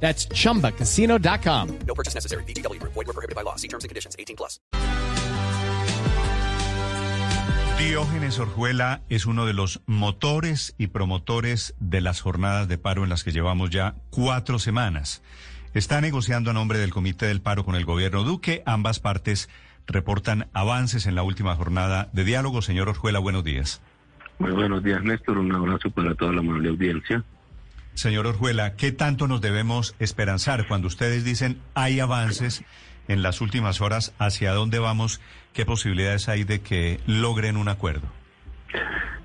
That's chumbacasino.com. No purchase necessary. BGW. Void were prohibited by law. See terms and conditions. 18 plus. Diógenes Orjuela es uno de los motores y promotores de las jornadas de paro en las que llevamos ya cuatro semanas. Está negociando a nombre del Comité del Paro con el gobierno Duque. Ambas partes reportan avances en la última jornada de diálogo. Señor Orjuela, buenos días. Muy buenos días, Néstor. Un abrazo para toda la amable audiencia. Señor Orjuela, ¿qué tanto nos debemos esperanzar cuando ustedes dicen hay avances en las últimas horas? ¿Hacia dónde vamos? ¿Qué posibilidades hay de que logren un acuerdo?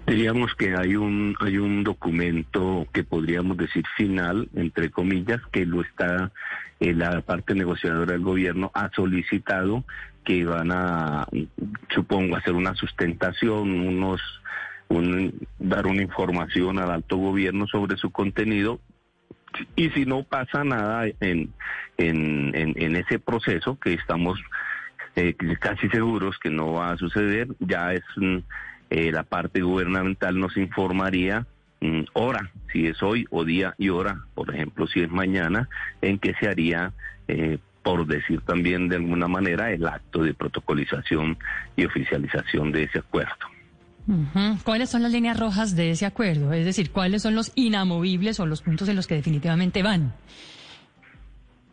Diríamos que hay un hay un documento que podríamos decir final, entre comillas, que lo está eh, la parte negociadora del gobierno ha solicitado que van a, supongo, hacer una sustentación, unos un, dar una información al alto gobierno sobre su contenido y si no pasa nada en, en, en, ese proceso que estamos eh, casi seguros que no va a suceder, ya es mm, eh, la parte gubernamental nos informaría mm, hora, si es hoy o día y hora, por ejemplo, si es mañana, en que se haría eh, por decir también de alguna manera, el acto de protocolización y oficialización de ese acuerdo. ¿Cuáles son las líneas rojas de ese acuerdo? Es decir, ¿cuáles son los inamovibles o los puntos en los que definitivamente van?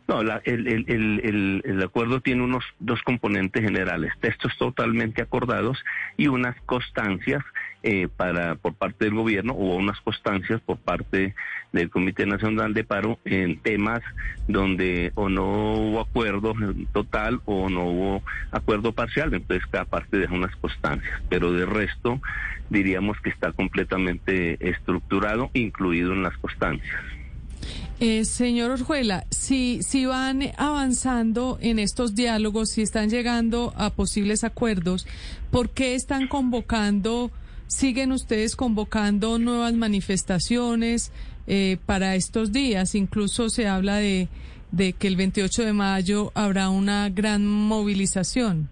No, el, acuerdo tiene unos dos componentes generales, textos totalmente acordados y unas constancias eh, para por parte del gobierno o unas constancias por parte del Comité Nacional de Paro en temas donde o no hubo acuerdo total o no hubo acuerdo parcial, entonces cada parte deja unas constancias, pero de resto diríamos que está completamente estructurado, incluido en las constancias. Eh, señor Orjuela, si, si van avanzando en estos diálogos, si están llegando a posibles acuerdos, ¿por qué están convocando, siguen ustedes convocando nuevas manifestaciones eh, para estos días? Incluso se habla de, de que el 28 de mayo habrá una gran movilización.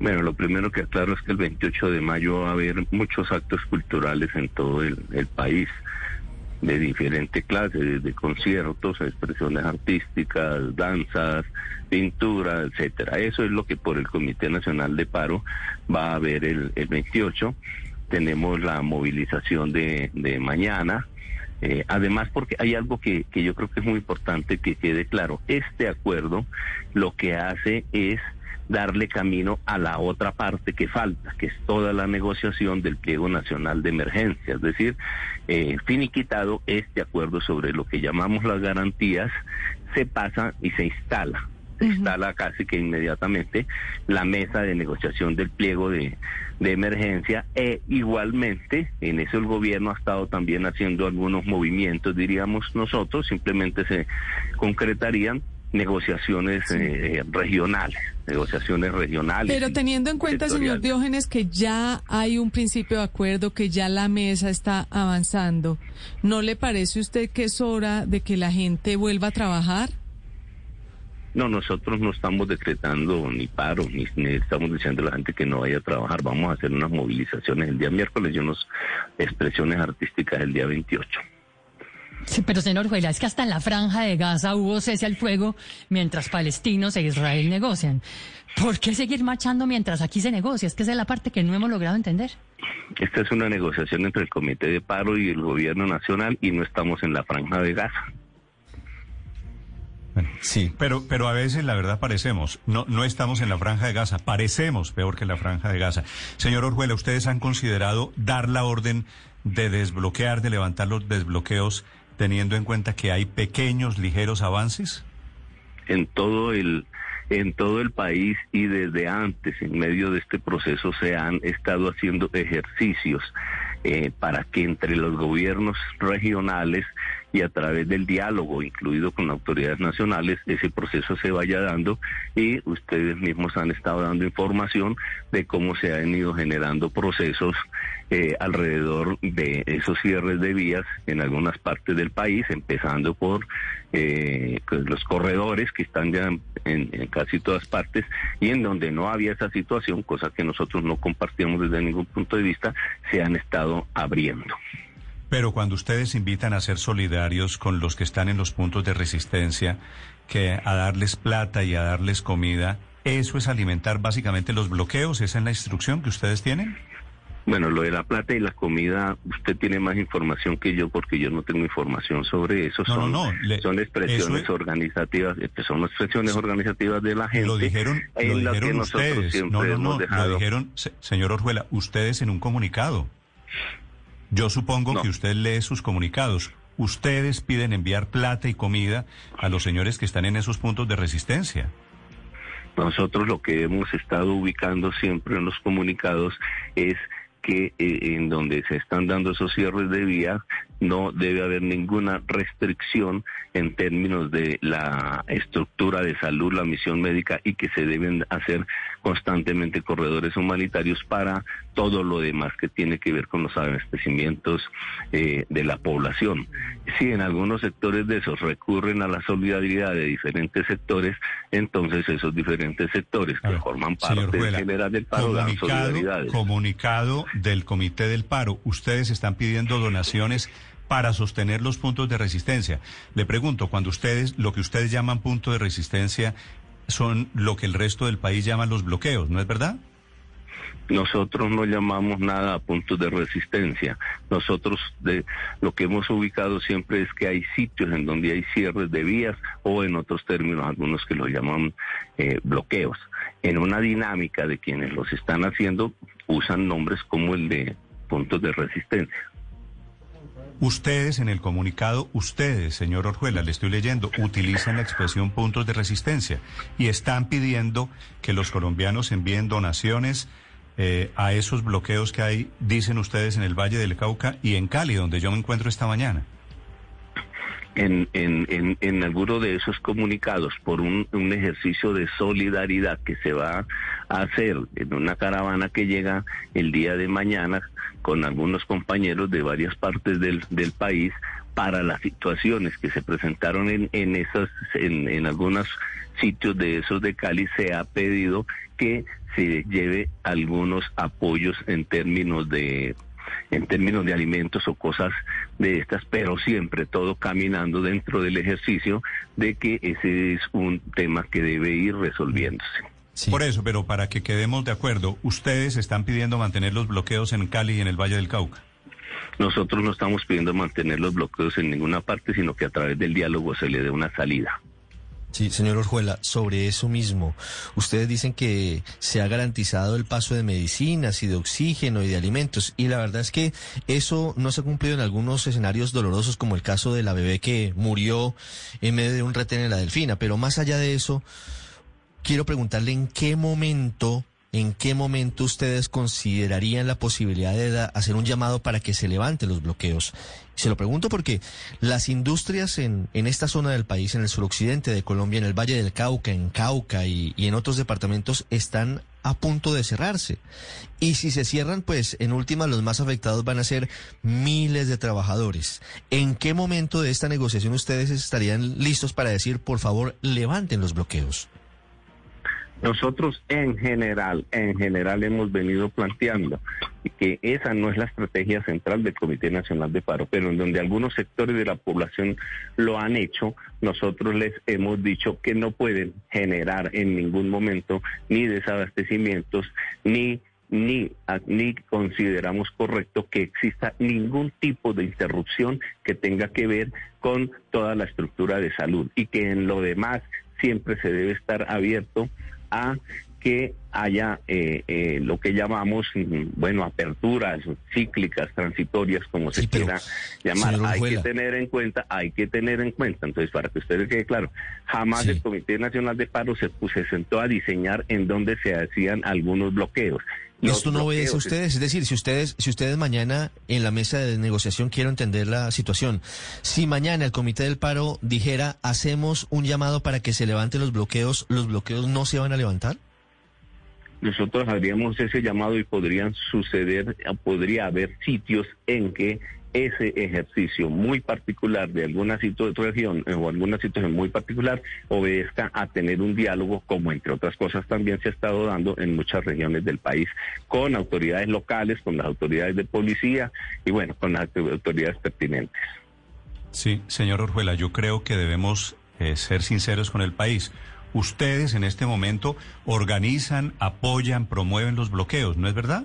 Bueno, lo primero que aclaro es que el 28 de mayo va a haber muchos actos culturales en todo el, el país de diferentes clases, de conciertos, expresiones artísticas, danzas, pintura, etcétera. Eso es lo que por el Comité Nacional de Paro va a haber el, el 28. Tenemos la movilización de, de mañana. Eh, además, porque hay algo que, que yo creo que es muy importante que quede claro. Este acuerdo lo que hace es darle camino a la otra parte que falta, que es toda la negociación del pliego nacional de emergencia, es decir, eh, finiquitado este acuerdo sobre lo que llamamos las garantías, se pasa y se instala se instala casi que inmediatamente la mesa de negociación del pliego de, de, emergencia e igualmente en eso el gobierno ha estado también haciendo algunos movimientos, diríamos nosotros, simplemente se concretarían negociaciones eh, regionales, negociaciones regionales. Pero teniendo en cuenta, señor Diógenes, que ya hay un principio de acuerdo, que ya la mesa está avanzando, ¿no le parece usted que es hora de que la gente vuelva a trabajar? No, nosotros no estamos decretando ni paro, ni, estamos diciendo a la gente que no vaya a trabajar. Vamos a hacer unas movilizaciones el día miércoles y unas expresiones artísticas el día 28. Sí, pero señor Juela, es que hasta en la franja de Gaza hubo cese al fuego mientras palestinos e Israel negocian. ¿Por qué seguir marchando mientras aquí se negocia? Es que esa es la parte que no hemos logrado entender. Esta es una negociación entre el Comité de Paro y el Gobierno Nacional y no estamos en la franja de Gaza. Sí, pero, pero a veces la verdad parecemos, no, no estamos en la franja de Gaza, parecemos peor que la franja de Gaza. Señor Orjuela, ¿ustedes han considerado dar la orden de desbloquear, de levantar los desbloqueos teniendo en cuenta que hay pequeños, ligeros avances? En todo el en todo el país y desde antes, en medio de este proceso, se han estado haciendo ejercicios eh, para que entre los gobiernos regionales y a través del diálogo, incluido con autoridades nacionales, ese proceso se vaya dando y ustedes mismos han estado dando información de cómo se han ido generando procesos eh, alrededor de esos cierres de vías en algunas partes del país, empezando por eh, pues, los corredores que están ya en, en casi todas partes y en donde no había esa situación, cosa que nosotros no compartíamos desde ningún punto de vista, se han estado abriendo. Pero cuando ustedes invitan a ser solidarios con los que están en los puntos de resistencia, que a darles plata y a darles comida, ¿eso es alimentar básicamente los bloqueos? ¿Esa es la instrucción que ustedes tienen? Bueno, lo de la plata y la comida, usted tiene más información que yo porque yo no tengo información sobre eso. No, son, no, no, le- son expresiones es- organizativas, eh, son expresiones organizativas de la gente. Lo dijeron, lo dijeron nosotros ustedes. siempre No, no, no, lo dijeron, se- señor Orjuela, ustedes en un comunicado. Yo supongo No. que usted lee sus comunicados. Ustedes piden enviar plata y comida a los señores que están en esos puntos de resistencia. Nosotros lo que hemos estado ubicando siempre en los comunicados es que eh, en donde se están dando esos cierres de vía no debe haber ninguna restricción en términos de la estructura de salud, la misión médica y que se deben hacer constantemente corredores humanitarios para todo lo demás que tiene que ver con los abastecimientos eh, de la población. Si en algunos sectores de esos recurren a la solidaridad de diferentes sectores, entonces esos diferentes sectores que ver, forman parte Ruela, general del paro dan solidaridades. comunicado del Comité del Paro. Ustedes están pidiendo donaciones para sostener los puntos de resistencia. Le pregunto, cuando ustedes, lo que ustedes llaman punto de resistencia, son lo que el resto del país llama los bloqueos, ¿no es verdad? Nosotros no llamamos nada a puntos de resistencia. Nosotros lo que hemos ubicado siempre es que hay sitios en donde hay cierres de vías o en otros términos algunos que lo llaman eh, bloqueos. En una dinámica de quienes los están haciendo usan nombres como el de puntos de resistencia. Ustedes en el comunicado, ustedes, señor Orjuela, le estoy leyendo, utilizan la expresión puntos de resistencia y están pidiendo que los colombianos envíen donaciones eh, a esos bloqueos que hay, dicen ustedes, en el Valle del Cauca y en Cali, donde yo me encuentro esta mañana. En, en, en, en alguno de esos comunicados por un, un ejercicio de solidaridad que se va a hacer en una caravana que llega el día de mañana con algunos compañeros de varias partes del, del país para las situaciones que se presentaron en, en esas en, en algunos sitios de esos de Cali se ha pedido que se lleve algunos apoyos en términos de en términos de alimentos o cosas de estas, pero siempre todo caminando dentro del ejercicio de que ese es un tema que debe ir resolviéndose. Sí. Por eso, pero para que quedemos de acuerdo, ustedes están pidiendo mantener los bloqueos en Cali y en el Valle del Cauca. Nosotros no estamos pidiendo mantener los bloqueos en ninguna parte, sino que a través del diálogo se le dé una salida. Sí, señor Orjuela, sobre eso mismo, ustedes dicen que se ha garantizado el paso de medicinas y de oxígeno y de alimentos, y la verdad es que eso no se ha cumplido en algunos escenarios dolorosos, como el caso de la bebé que murió en medio de un retén en la Delfina, pero más allá de eso, quiero preguntarle en qué momento, en qué momento ustedes considerarían la posibilidad de hacer un llamado para que se levanten los bloqueos. Se lo pregunto porque las industrias en, en esta zona del país, en el suroccidente de Colombia, en el Valle del Cauca, en Cauca y, y en otros departamentos, están a punto de cerrarse. Y si se cierran, pues en última los más afectados van a ser miles de trabajadores. ¿En qué momento de esta negociación ustedes estarían listos para decir, por favor, levanten los bloqueos? Nosotros en general, en general hemos venido planteando que esa no es la estrategia central del Comité Nacional de Paro, pero en donde algunos sectores de la población lo han hecho, nosotros les hemos dicho que no pueden generar en ningún momento ni desabastecimientos ni ni, a- ni consideramos correcto que exista ningún tipo de interrupción que tenga que ver con toda la estructura de salud y que en lo demás siempre se debe estar abierto a que haya eh, eh, lo que llamamos, mm, bueno, aperturas cíclicas, transitorias, como se Sí, quiera llamar. Hay que tener en cuenta, hay que tener en cuenta. Entonces, para que ustedes quede claro, jamás Sí. el Comité Nacional de Paro se, pues, se sentó a diseñar en dónde se hacían algunos bloqueos. Los Esto no obedece a ustedes, es decir, si ustedes, si ustedes mañana en la mesa de negociación quiero entender la situación, si mañana el comité del paro dijera hacemos un llamado para que se levanten los bloqueos, los bloqueos no se van a levantar. Nosotros haríamos ese llamado y podrían suceder, podría haber sitios en que ese ejercicio muy particular de alguna situación eh, o alguna situación muy particular obedezca a tener un diálogo como entre otras cosas también se ha estado dando en muchas regiones del país con autoridades locales, con las autoridades de policía y bueno, con las autoridades pertinentes. Sí, señor Orjuela, yo creo que debemos eh, ser sinceros con el país. Ustedes en este momento organizan, apoyan, promueven los bloqueos, ¿no es verdad?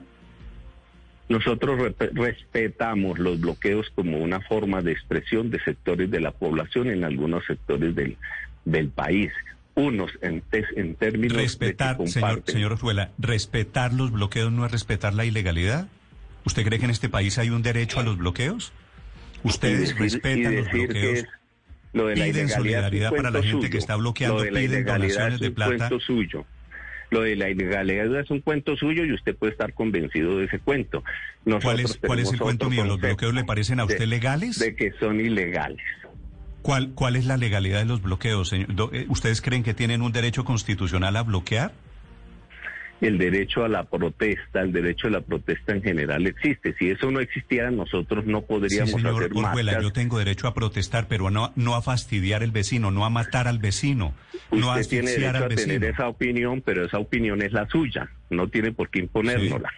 Nosotros re- respetamos los bloqueos como una forma de expresión de sectores de la población en algunos sectores del, del país. Unos en, en términos de que Respetar, señor, comparten. señor respetar los bloqueos no es respetar la ilegalidad. ¿Usted cree que en este país hay un derecho a los bloqueos? Ustedes decir- respetan los bloqueos. Lo de la piden solidaridad para la gente que suyo. está bloqueando, Lo de la piden ilegalidad donaciones es de un plata. cuento suyo. Lo de la ilegalidad es un cuento suyo y usted puede estar convencido de ese cuento. ¿Cuál es, Nosotros cuál es el cuento mío? ¿Los bloqueos le parecen a usted de- legales? De que son ilegales. ¿Cuál, ¿Cuál es la legalidad de los bloqueos, señor? Eh, ¿Ustedes creen que tienen un derecho constitucional a bloquear? El derecho a la protesta, el derecho a la protesta en general existe. Si eso no existiera, nosotros no podríamos sí, señor hacer Orjuela, yo tengo derecho a protestar, pero no, no a fastidiar al vecino, no a matar al vecino, no a tiene derecho al a tener vecino. esa opinión, pero esa opinión es la suya. No tiene por qué imponérnosla.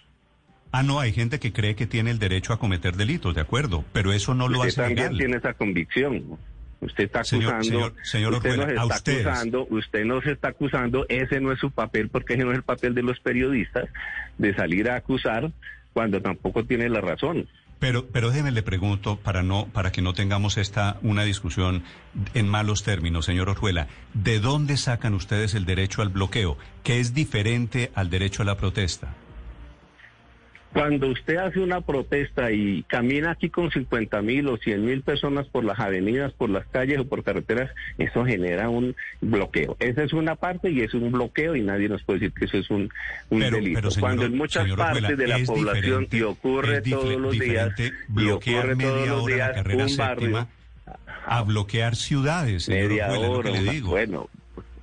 Ah, no, hay gente que cree que tiene el derecho a cometer delitos, de acuerdo, pero eso no lo usted hace también legal. tiene esa convicción. Usted está acusando, señor- señor usted Orjuela, nos está acusando, usted nos está acusando, ese no es su papel, porque ese no es el papel de los periodistas, de salir a acusar cuando tampoco tiene la razón. Pero, pero déjeme le pregunto para no, para que no tengamos esta una discusión en malos términos, señor Orjuela, ¿de dónde sacan ustedes el derecho al bloqueo, que es diferente al derecho a la protesta? Cuando usted hace una protesta y camina aquí con 50 mil o 100 mil personas por las avenidas, por las calles o por carreteras, eso genera un bloqueo. Esa es una parte y es un bloqueo y nadie nos puede decir que eso es un, un Pero- delito. pero, señor- Cuando en muchas partes de la población y ocurre todos los días, y ocurre todos los días un barrio, a bloquear ciudades, media lo que le digo. bueno,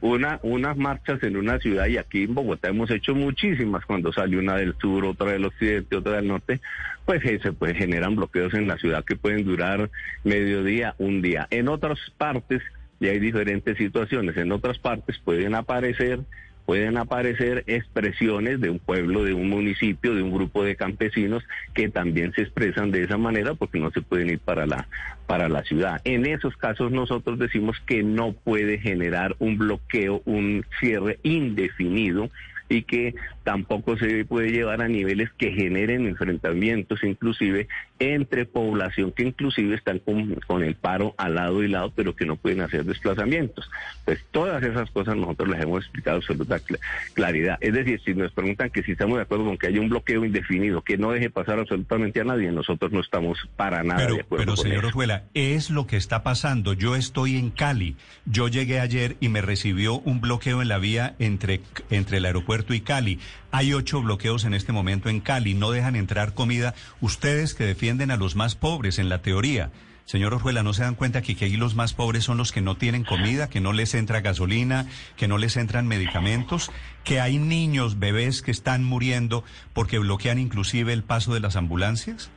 una, unas marchas en una ciudad y aquí en Bogotá hemos hecho muchísimas cuando sale una del sur, otra del occidente, otra del norte, pues eh, se pues, generan bloqueos en la ciudad que pueden durar mediodía, un día. En otras partes ya hay diferentes situaciones, en otras partes pueden aparecer pueden aparecer expresiones de un pueblo, de un municipio, de un grupo de campesinos que también se expresan de esa manera porque no se pueden ir para la para la ciudad. En esos casos nosotros decimos que no puede generar un bloqueo, un cierre indefinido y que tampoco se puede llevar a niveles que generen enfrentamientos inclusive entre población que inclusive están con, con el paro al lado y lado pero que no pueden hacer desplazamientos. Pues todas esas cosas nosotros las hemos explicado absoluta cl- claridad. Es decir, si nos preguntan que si estamos de acuerdo con que haya un bloqueo indefinido que no deje pasar absolutamente a nadie, nosotros no estamos para nada de acuerdo pero con señor eso. Es lo que está pasando. Yo estoy en Cali. Yo llegué ayer y me recibió un bloqueo en la vía entre, entre el aeropuerto y Cali. Hay ocho bloqueos en este momento en Cali. No dejan entrar comida. Ustedes que defienden a los más pobres en la teoría. Señor Orjuela, ¿no se dan cuenta que, que ahí los más pobres son los que no tienen comida, que no les entra gasolina, que no les entran medicamentos, que hay niños, bebés que están muriendo porque bloquean inclusive el paso de las ambulancias?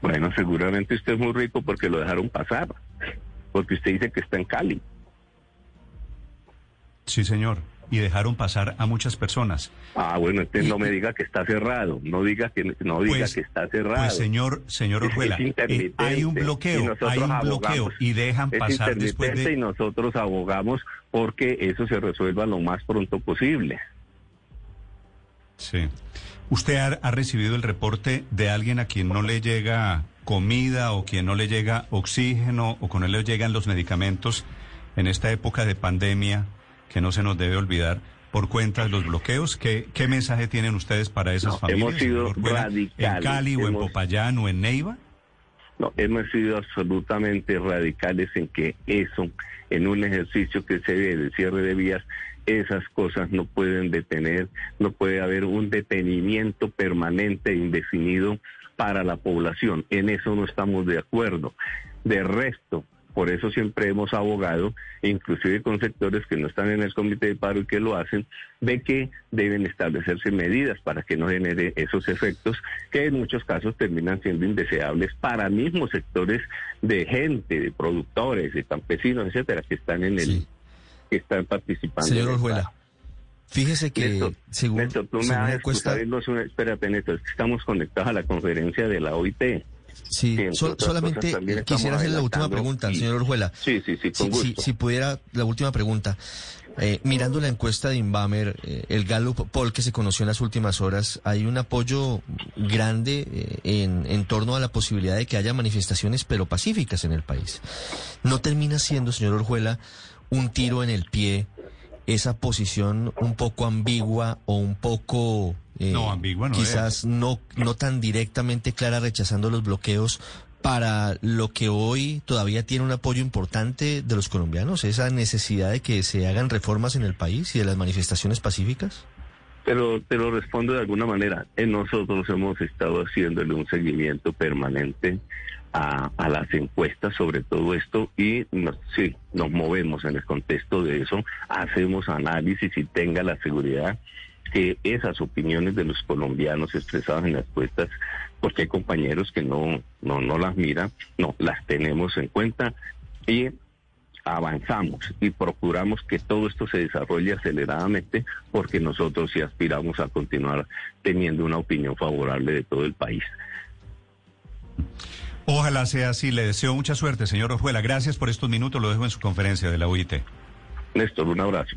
Bueno, seguramente usted es muy rico porque lo dejaron pasar, porque usted dice que está en Cali. Sí, señor. Y dejaron pasar a muchas personas. Ah, bueno, entonces no me diga que está cerrado, no diga que no diga Pues- que está cerrado. Pues señor, señor Orjuela, eh, hay un bloqueo, hay un abogamos. bloqueo y dejan pasar después y nosotros abogamos porque eso se resuelva lo más pronto posible. Sí. ¿Usted ha, ha recibido el reporte de alguien a quien no le llega comida o quien no le llega oxígeno o con él le llegan los medicamentos en esta época de pandemia que no se nos debe olvidar? por cuenta de los bloqueos. ¿Qué, qué mensaje tienen ustedes para esas No, familias? hemos sido radicales, ¿En Cali o en Popayán o en Neiva? No, hemos sido absolutamente radicales en que eso, en un ejercicio que se ve de cierre de vías, esas cosas no pueden detener, no puede haber un detenimiento permanente e indefinido para la población. En eso no estamos de acuerdo. De resto, por eso siempre hemos abogado, inclusive con sectores que no están en el comité de paro y que lo hacen, de que deben establecerse medidas para que no genere esos efectos que en muchos casos terminan siendo indeseables para mismos sectores de gente, de productores, de campesinos, etcétera, que están en el, Sí. que están participando. Señor Orjuela, fíjese que Néstor, según, Néstor, tú me según encuesta, espérate, Néstor, es que estamos conectados a la conferencia de la OIT. Sí, sol- solamente quisiera hacerle la última pregunta, y- señor Orjuela. Sí, sí, sí, con Si, si- gusto. si pudiera, la última pregunta. Eh, mirando la encuesta de Inbamer, eh, el Gallup Poll que se conoció en las últimas horas, hay un apoyo grande eh, en, en torno a la posibilidad de que haya manifestaciones, pero pacíficas en el país. ¿No termina siendo, señor Orjuela, un tiro en el pie esa posición un poco ambigua o un poco... eh, No, ambigua no Quizás no, no tan directamente clara rechazando los bloqueos para lo que hoy todavía tiene un apoyo importante de los colombianos, esa necesidad de que se hagan reformas en el país y de las manifestaciones pacíficas? Pero te lo respondo de alguna manera. Eh, Nosotros hemos estado haciéndole un seguimiento permanente a, a las encuestas sobre todo esto y nos, sí, nos movemos en el contexto de eso, hacemos análisis y tenga la seguridad que esas opiniones de los colombianos expresadas en las encuestas, porque hay compañeros que no, no, no las miran, no, las tenemos en cuenta y avanzamos y procuramos que todo esto se desarrolle aceleradamente porque nosotros sí aspiramos a continuar teniendo una opinión favorable de todo el país. Ojalá sea así. Le deseo mucha suerte, señor Orjuela. Gracias por estos minutos. Lo dejo en su conferencia de la UIT. Néstor, un abrazo.